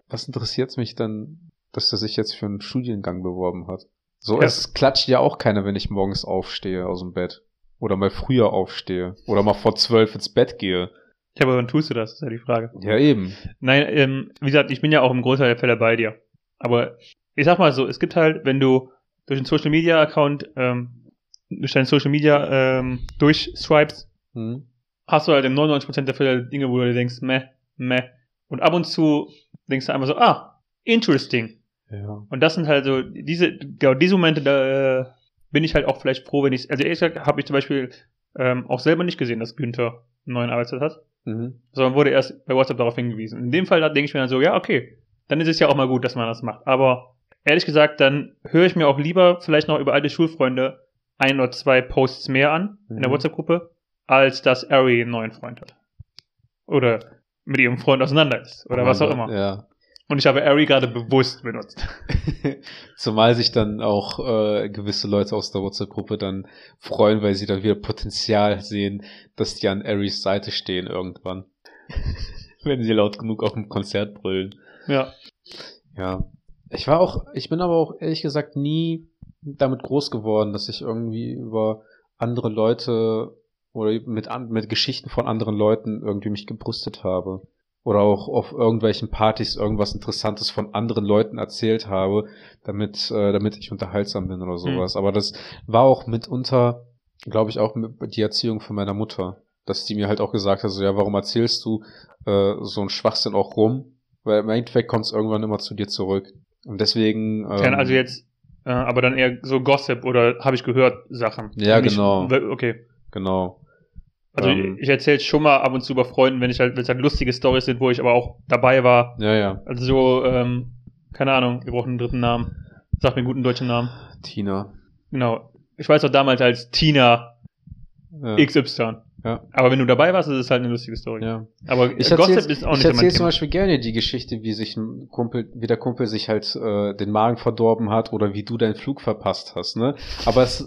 was interessiert mich dann, dass er sich jetzt für einen Studiengang beworben hat? So, Ja. es klatscht ja auch keiner, wenn ich morgens aufstehe aus dem Bett. Oder mal früher aufstehe. Oder mal vor zwölf ins Bett gehe. Ja, aber wann tust du das? ist ja die Frage. Ja, eben. Nein, ähm, wie gesagt, ich bin ja auch im Großteil der Fälle bei dir. Aber ich sag mal so, es gibt halt, wenn du durch einen Social Media Account, ähm, durch deinen Social Media ähm, durchswipes, Hm. hast du halt in 99% der Fälle Dinge, wo du dir denkst, meh, meh. Und ab und zu denkst du einfach so, ah, interesting. Ja. Und das sind halt so, diese, genau, diese Momente, da äh, bin ich halt auch vielleicht froh, wenn ich, also ehrlich gesagt, habe ich zum Beispiel ähm, auch selber nicht gesehen, dass Günther einen neuen Arbeitsplatz hat, Mhm. sondern wurde erst bei WhatsApp darauf hingewiesen. In dem Fall da denke ich mir dann so, ja, okay, dann ist es ja auch mal gut, dass man das macht. Aber ehrlich gesagt, dann höre ich mir auch lieber vielleicht noch über alte Schulfreunde ein oder zwei Posts mehr an in der Mhm. WhatsApp-Gruppe, als dass Ari einen neuen Freund hat. Oder mit ihrem Freund auseinander ist. Oder was auch immer. Ja. Und ich habe Ari gerade bewusst benutzt. Zumal sich dann auch äh, gewisse Leute aus der WhatsApp-Gruppe dann freuen, weil sie dann wieder Potenzial sehen, dass die an Aries Seite stehen irgendwann. Wenn sie laut genug auf dem Konzert brüllen. Ja. Ja. Ich war auch, ich bin aber auch ehrlich gesagt nie damit groß geworden, dass ich irgendwie über andere Leute oder mit, mit Geschichten von anderen Leuten irgendwie mich gebrüstet habe. Oder auch auf irgendwelchen Partys irgendwas Interessantes von anderen Leuten erzählt habe, damit, äh, damit ich unterhaltsam bin oder sowas. Aber das war auch mitunter, glaube ich, auch mit die Erziehung von meiner Mutter. Dass die mir halt auch gesagt hat, so, ja, warum erzählst du äh, so einen Schwachsinn auch rum? Weil im Endeffekt kommt es irgendwann immer zu dir zurück. Und deswegen. Ähm, also jetzt, äh, aber dann eher so Gossip oder habe ich gehört Sachen. Ja, Nicht- genau. Okay. Genau. Also Ähm. ich erzähle schon mal ab und zu bei Freunden, wenn ich halt, wenn es halt lustige Stories sind, wo ich aber auch dabei war. Ja, ja. Also so, ähm, keine Ahnung, wir brauchen einen dritten Namen. Sag mir einen guten deutschen Namen. Tina. Genau. Ich weiß auch damals als Tina Ja. XY. Ja. Aber wenn du dabei warst, ist es halt eine lustige Story. Ja. Aber Ich Gossip erzähle ist auch ich nicht so mein erzähl zum. Beispiel gerne die Geschichte, wie sich ein Kumpel, wie der Kumpel sich halt äh, den Magen verdorben hat oder wie du deinen Flug verpasst hast, ne? Aber es,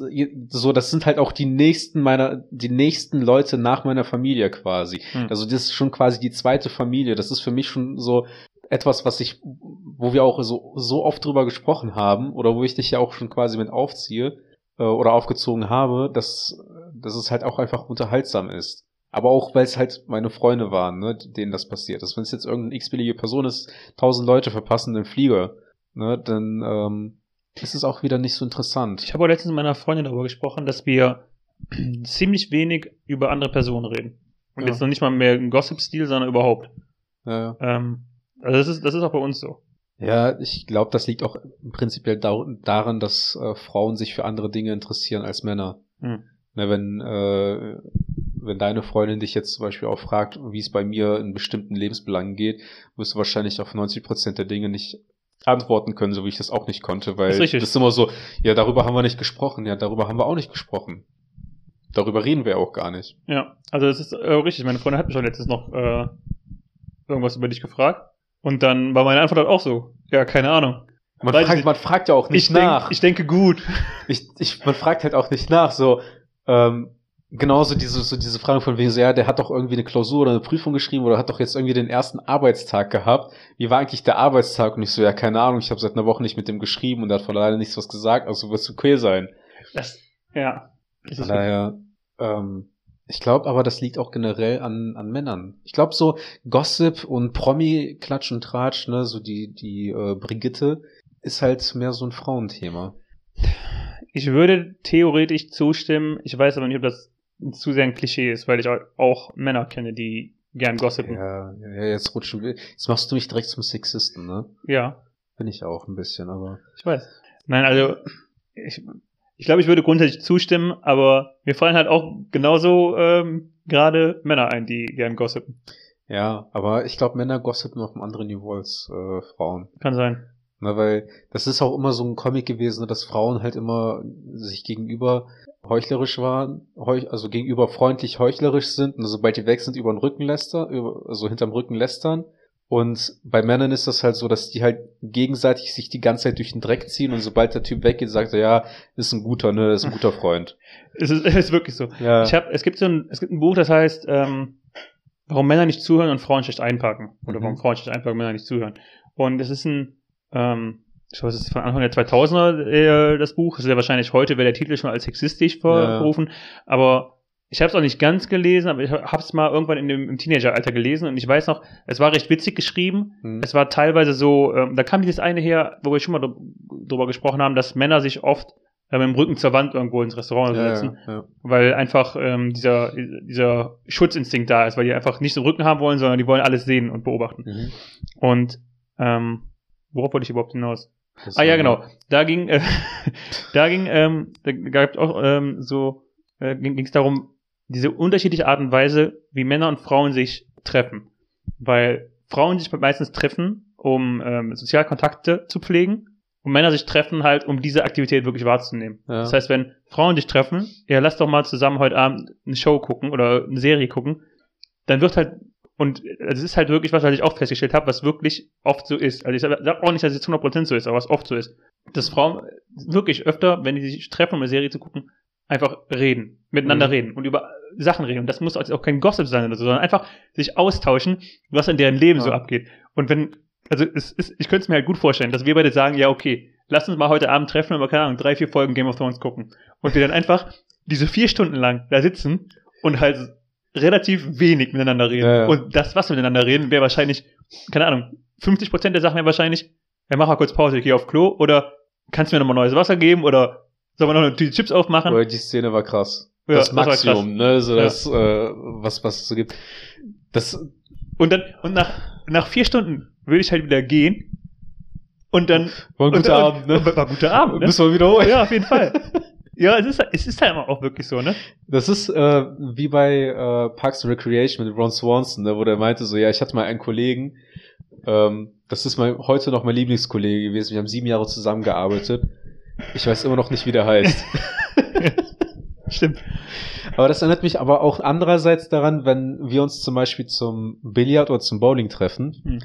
so, das sind halt auch die nächsten meiner, die nächsten Leute nach meiner Familie quasi. Hm. Also das ist schon quasi die zweite Familie. Das ist für mich schon so etwas, was ich, wo wir auch so, so oft drüber gesprochen haben oder wo ich dich ja auch schon quasi mit aufziehe äh, oder aufgezogen habe, dass, dass es halt auch einfach unterhaltsam ist. Aber auch, weil es halt meine Freunde waren, ne, denen das passiert ist. Wenn es jetzt irgendeine x-billige Person ist, tausend Leute verpassen den Flieger, ne, dann ähm, ist es auch wieder nicht so interessant. Ich habe auch letztens mit meiner Freundin darüber gesprochen, dass wir ziemlich wenig über andere Personen reden. Und Ja. jetzt noch nicht mal mehr im Gossip-Stil, sondern überhaupt. Ja, Ähm, also das ist, das ist auch bei uns so. ja ich glaube, das liegt auch prinzipiell dar daran, dass äh, Frauen sich für andere Dinge interessieren als Männer. Hm. Ne, wenn, äh, wenn deine Freundin dich jetzt zum Beispiel auch fragt, wie es bei mir in bestimmten Lebensbelangen geht, wirst du wahrscheinlich auf 90 Prozent der Dinge nicht antworten können, so wie ich das auch nicht konnte, weil Das ist richtig. das ist immer so, ja, darüber haben wir nicht gesprochen, ja, darüber haben wir auch nicht gesprochen. Darüber reden wir auch gar nicht. Ja, also das ist äh, richtig. Meine Freundin hat mich schon letztens noch äh, irgendwas über dich gefragt. Und dann war meine Antwort halt auch so. Ja, keine Ahnung. Man, fragt, man fragt ja auch nicht ich, denk, nach. ich denke gut. ich, ich, man fragt halt auch nicht nach, so, ähm, genauso diese, so diese Frage von wegen, so, ja, der hat doch irgendwie eine Klausur oder eine Prüfung geschrieben oder hat doch jetzt irgendwie den ersten Arbeitstag gehabt. Wie war eigentlich der Arbeitstag? Und ich so, ja, keine Ahnung, ich habe seit einer Woche nicht mit dem geschrieben und er hat von leider nichts was gesagt, also wird okay sein. Das, ja. Das ist daher, ähm, ich glaube aber, das liegt auch generell an, an Männern. Ich glaube so Gossip und Promi, Klatsch und Tratsch, ne, so die, die äh, Brigitte, ist halt mehr so ein Frauenthema. Ich würde theoretisch zustimmen. Ich weiß aber nicht, ob das zu sehr ein Klischee ist, weil ich au- auch Männer kenne, die gern gossipen. Ja. Ja, ja, jetzt rutschen wir. Jetzt machst du mich direkt zum Sexisten, ne? Bin ich auch ein bisschen, aber. ich weiß. Nein, also ich, ich glaube, ich würde grundsätzlich zustimmen, aber mir fallen halt auch genauso ähm, gerade Männer ein, die gern gossipen. Ja, aber ich glaube, Männer gossipen auf einem anderen Niveau als äh, Frauen. Kann sein. Na, weil das ist auch immer so ein Comic gewesen, dass Frauen halt immer sich gegenüber heuchlerisch waren, heuch, also gegenüber freundlich heuchlerisch sind und sobald die weg sind, über den Rücken lästern, über, also hinterm Rücken lästern. Und bei Männern ist das halt so, dass die halt gegenseitig sich die ganze Zeit durch den Dreck ziehen und sobald der Typ weggeht, sagt er, ja, ist ein guter, ne, ist ein guter Freund. Es ist, es ist wirklich so. Ja. Ich hab, es gibt so ein, es gibt ein Buch, das heißt, ähm, warum Männer nicht zuhören und Frauen schlecht einpacken. Oder Mhm. warum Frauen schlecht einpacken und Männer nicht zuhören. Und es ist ein, ähm, ich glaube, es ist von Anfang der 2000er, äh, das Buch. Es ist ja wahrscheinlich heute, wäre der Titel schon als sexistisch ver Ja. verrufen. Aber ich habe es auch nicht ganz gelesen, aber ich habe es mal irgendwann in dem, im Teenageralter gelesen und ich weiß noch, es war recht witzig geschrieben. Hm. Es war teilweise so, ähm, da kam dieses eine her, wo wir schon mal dr- drüber gesprochen haben, dass Männer sich oft äh, mit dem Rücken zur Wand irgendwo ins Restaurant setzen ja, ja. weil einfach ähm, dieser, dieser Schutzinstinkt da ist, weil die einfach nicht so Rücken haben wollen, sondern die wollen alles sehen und beobachten. Mhm. Und ähm, worauf wollte ich überhaupt hinaus? Das Ah ja, genau. Da ging, äh, da ging, ähm, da gab auch ähm, so, äh, ging es darum, diese unterschiedliche Art und Weise, wie Männer und Frauen sich treffen. Weil Frauen sich meistens treffen, um ähm, Sozialkontakte zu pflegen und Männer sich treffen halt, um diese Aktivität wirklich wahrzunehmen. Ja. Das heißt, wenn Frauen sich treffen, ja, lass doch mal zusammen heute Abend eine Show gucken oder eine Serie gucken, dann wird halt, und es ist halt wirklich was, was ich auch festgestellt habe, was wirklich oft so ist. Also ich sage sag auch nicht, dass es zu 100% so ist, aber was oft so ist. Dass Frauen wirklich öfter, wenn die sich treffen, um eine Serie zu gucken, einfach reden, miteinander Mhm. reden und über Sachen reden. Und das muss also auch kein Gossip sein oder so, sondern einfach sich austauschen, was in deren Leben so Ja. abgeht. Und wenn, also es ist, ich könnte es mir halt gut vorstellen, dass wir beide sagen, ja, okay, lass uns mal heute Abend treffen und mal, keine Ahnung, drei, vier Folgen Game of Thrones gucken. Und wir dann einfach diese vier Stunden lang da sitzen und halt relativ wenig miteinander reden. Ja, ja. Und das, was wir miteinander reden, wäre wahrscheinlich, keine Ahnung, 50% der Sachen wäre wahrscheinlich, ja, mach mal kurz Pause, ich gehe auf Klo oder kannst du mir nochmal neues Wasser geben oder sollen wir noch eine Tüte Chips aufmachen? Aber die Szene war krass. Ja, das das Maximum, ne, so Ja. das, äh, was, was es so gibt. Das, Und dann, und nach, nach vier Stunden würde ich halt wieder gehen und dann. war ein guter und, Abend, ne? war ein guter Abend, ne? Müssen wir wiederholen. Ja, auf jeden Fall. Ja, es ist, es ist halt immer auch wirklich so, ne? Das ist äh, wie bei äh, Parks and Recreation mit Ron Swanson, ne, wo der meinte so, ja, ich hatte mal einen Kollegen, ähm, das ist mein, heute noch mein Lieblingskollege gewesen, wir haben sieben Jahre zusammengearbeitet. Ich weiß immer noch nicht, wie der heißt. Stimmt. aber das erinnert mich aber auch andererseits daran, wenn wir uns zum Beispiel zum Billard oder zum Bowling treffen, Hm.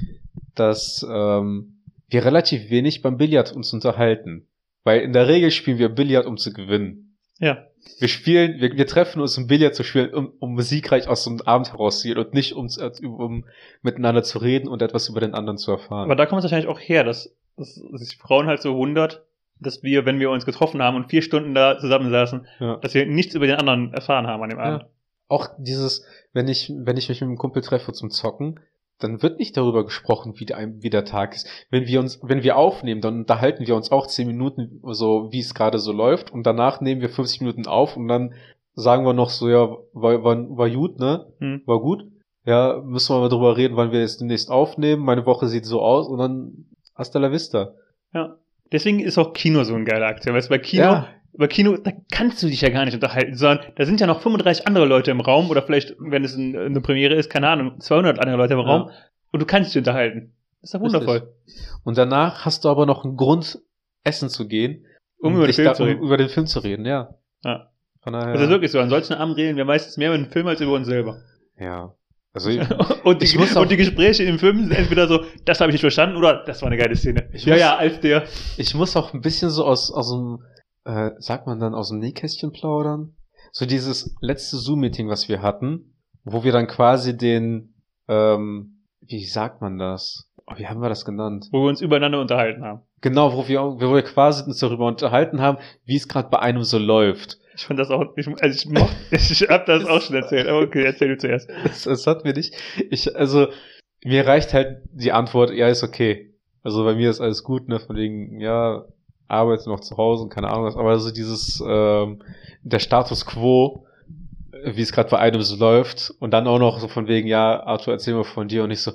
dass ähm, wir relativ wenig beim Billard uns unterhalten. Weil in der Regel spielen wir Billard, um zu gewinnen. Ja. Wir spielen, wir, wir treffen uns, um Billard zu spielen, um, um siegreich aus so einem Abend herauszugehen und nicht um, um miteinander zu reden und etwas über den anderen zu erfahren. Aber da kommt es wahrscheinlich auch her, dass, dass sich Frauen halt so wundert, dass wir, wenn wir uns getroffen haben und vier Stunden da zusammensaßen, ja. dass wir nichts über den anderen erfahren haben an dem Abend. Ja. Auch dieses, wenn ich, wenn ich mich mit einem Kumpel treffe zum Zocken, dann wird nicht darüber gesprochen, wie der, wie der Tag ist. Wenn wir uns, wenn wir aufnehmen, dann unterhalten wir uns auch zehn Minuten so, wie es gerade so läuft und danach nehmen wir 50 Minuten auf und dann sagen wir noch so, ja, war, war, war gut, ne? Hm. War gut. Ja, müssen wir mal drüber reden, wann wir jetzt demnächst aufnehmen. Meine Woche sieht so aus und dann hasta la vista. Ja. Deswegen ist auch Kino so ein geiler Aktion. Weißt du, bei Kino, Ja. Bei Kino, da kannst du dich ja gar nicht unterhalten, sondern da sind ja noch 35 andere Leute im Raum oder vielleicht, wenn es ein, eine Premiere ist, keine Ahnung, 200 andere Leute im Ja. Raum und du kannst dich unterhalten. Das ist doch wundervoll. Richtig. Und danach hast du aber noch einen Grund, essen zu gehen. Um über den Film da, zu reden. Um über den Film zu reden, ja. Ja. Von daher. Das ist wirklich so. An solchen Abend reden wir meistens mehr über den Film als über uns selber. ja. Also ich, Und die, Ich muss auch- und die Gespräche im Film sind entweder so, das habe ich nicht verstanden oder das war eine geile Szene. Ich ja, muss- ja, als der. ich muss auch ein bisschen so aus, aus dem, äh, sagt man dann, aus dem Nähkästchen plaudern. So dieses letzte Zoom-Meeting, was wir hatten, wo wir dann quasi den, ähm, wie sagt man das? Oh, wie haben wir das genannt? Wo wir uns übereinander unterhalten haben. Genau, wo wir, wo wir quasi uns darüber unterhalten haben, wie es gerade bei einem so läuft. Ich fand das auch, ich, also ich, moch, ich hab das auch schon erzählt, aber okay, erzähl du zuerst. Das, das hat mir nicht. Ich, also, mir reicht halt die Antwort, ja, ist okay. Also bei mir ist alles gut, ne, von wegen, ja, arbeite noch zu Hause und keine Ahnung was, aber so dieses, ähm, der Status quo, wie es gerade bei einem so läuft, und dann auch noch so von wegen, ja, Arthur, erzähl mal von dir und ich so,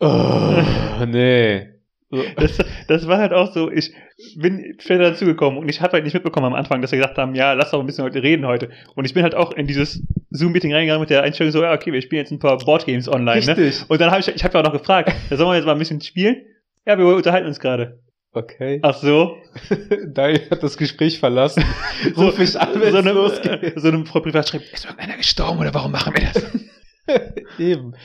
oh, nee. So, Das, das war halt auch so, ich bin später dazugekommen und ich habe halt nicht mitbekommen am Anfang, dass sie gesagt haben, ja, lass doch ein bisschen heute reden heute. Und ich bin halt auch in dieses Zoom-Meeting reingegangen mit der Einstellung so, ja, okay, wir spielen jetzt ein paar Boardgames online, ne? Richtig. Und dann habe ich, ich habe ja auch noch gefragt, da sollen wir jetzt mal ein bisschen spielen? Ja, wir unterhalten uns gerade. Okay. Ach so. Daniel hat das Gespräch verlassen. So, Ruf mich an, wenn so es eine, losgeht. so eine Frau privat schreibt, ist irgendeiner gestorben oder warum machen wir das? Eben.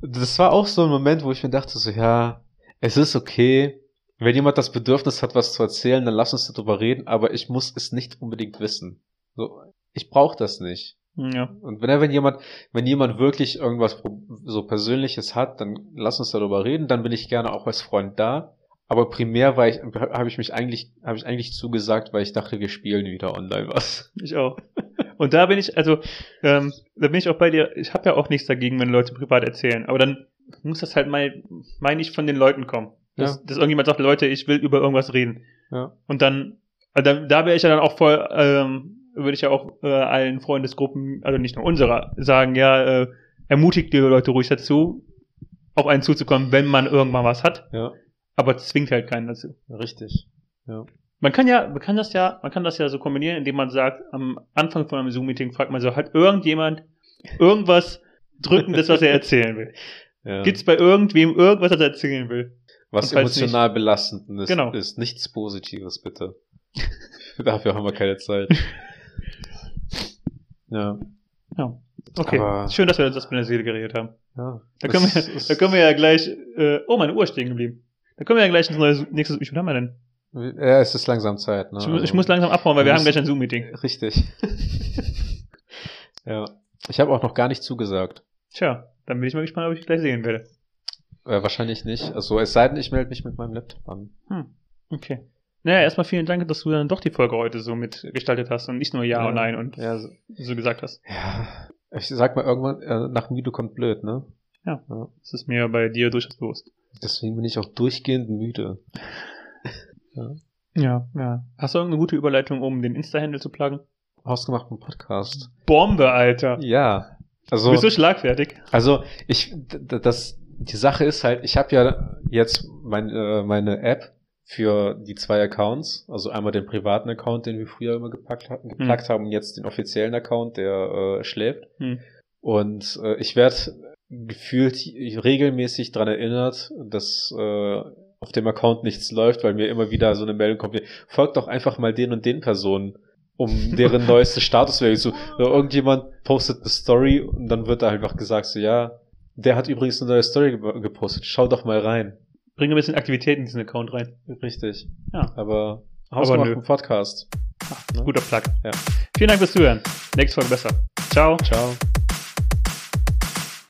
Das war auch so ein Moment, wo ich mir dachte, so, ja, es ist okay. Wenn jemand das Bedürfnis hat, was zu erzählen, dann lass uns darüber reden, aber ich muss es nicht unbedingt wissen. So, ich brauche das nicht. Ja. Und wenn, wenn jemand, wenn jemand wirklich irgendwas so Persönliches hat, dann lass uns darüber reden, dann bin ich gerne auch als Freund da. Aber primär war ich, habe ich mich eigentlich, habe ich eigentlich zugesagt, weil ich dachte, wir spielen wieder online was. Ich auch. Und da bin ich, also, ähm, da bin ich auch bei dir, ich habe ja auch nichts dagegen, wenn Leute privat erzählen, aber dann muss das halt mal, meine ich, von den Leuten kommen. Dass, Ja. dass irgendjemand sagt, Leute, ich will über irgendwas reden. Ja. Und dann, also da, da wäre ich ja dann auch voll, ähm, würde ich ja auch äh, allen Freundesgruppen, also nicht nur unserer, sagen, ja, äh, ermutigt die Leute ruhig dazu, auf einen zuzukommen, wenn man irgendwann was hat, Ja, aber zwingt halt keinen dazu. richtig. Man kann ja, man kann das ja, man kann das ja so kombinieren, indem man sagt, am Anfang von einem Zoom-Meeting fragt man so, hat irgendjemand irgendwas Drückendes, was er erzählen will? Ja. Gibt's bei irgendwem irgendwas, was er erzählen will? Was emotional belastend ist, Genau. ist nichts Positives, bitte. Dafür haben wir keine Zeit. ja, Ja. Okay. Aber- Schön, dass wir uns das mit der Seele geredet haben. ja. Da können, wir, da können wir ja gleich, äh, oh, meine Uhr ist stehen geblieben. Da können wir ja gleich ins neue, nächstes, wie viel haben wir denn? Ja, es ist langsam Zeit. Ne? Ich, ich muss langsam abhauen, weil wir haben gleich ein Zoom-Meeting. Richtig. ja. Ich habe auch noch gar nicht zugesagt. Tja, dann bin ich mal gespannt, ob ich gleich sehen werde. Äh, wahrscheinlich nicht. Also es sei denn, ich melde mich mit meinem Laptop an. Hm. Okay. Naja, erstmal vielen Dank, dass du dann doch die Folge heute so mitgestaltet hast und nicht nur Ja, Ja. und Nein und Ja, so, so gesagt hast. ja. Ich sag mal irgendwann, äh, nach dem Video kommt blöd, ne? Das ist mir bei dir durchaus bewusst. Deswegen bin ich auch durchgehend müde. Ja, ja. Hast du irgendeine gute Überleitung, um den Insta-Handle zu pluggen? Ausgemachten Podcast. Bombe, Alter. Ja. Also. Du bist so schlagfertig. Also ich, das, die Sache ist halt, ich habe ja jetzt mein, äh, meine App für die zwei Accounts, also einmal den privaten Account, den wir früher immer gepackt, hatten, gepackt haben, und jetzt den offiziellen Account, der äh, schläft. Hm. Und äh, ich werde gefühlt regelmäßig dran erinnert, dass äh, auf dem Account nichts läuft, weil mir immer wieder so eine Meldung kommt, folgt doch einfach mal den und den Personen. um deren neueste Status wäre. So, irgendjemand postet eine Story und dann wird da einfach gesagt, so, ja, der hat übrigens eine neue Story ge- gepostet, schau doch mal rein. Bringe ein bisschen Aktivität in diesen Account rein. Richtig. Ja. Aber Hausgemachten. Podcast. Ne? Guter Plug. Ja. Vielen Dank fürs Zuhören. Nächste Folge besser. Ciao. Ciao.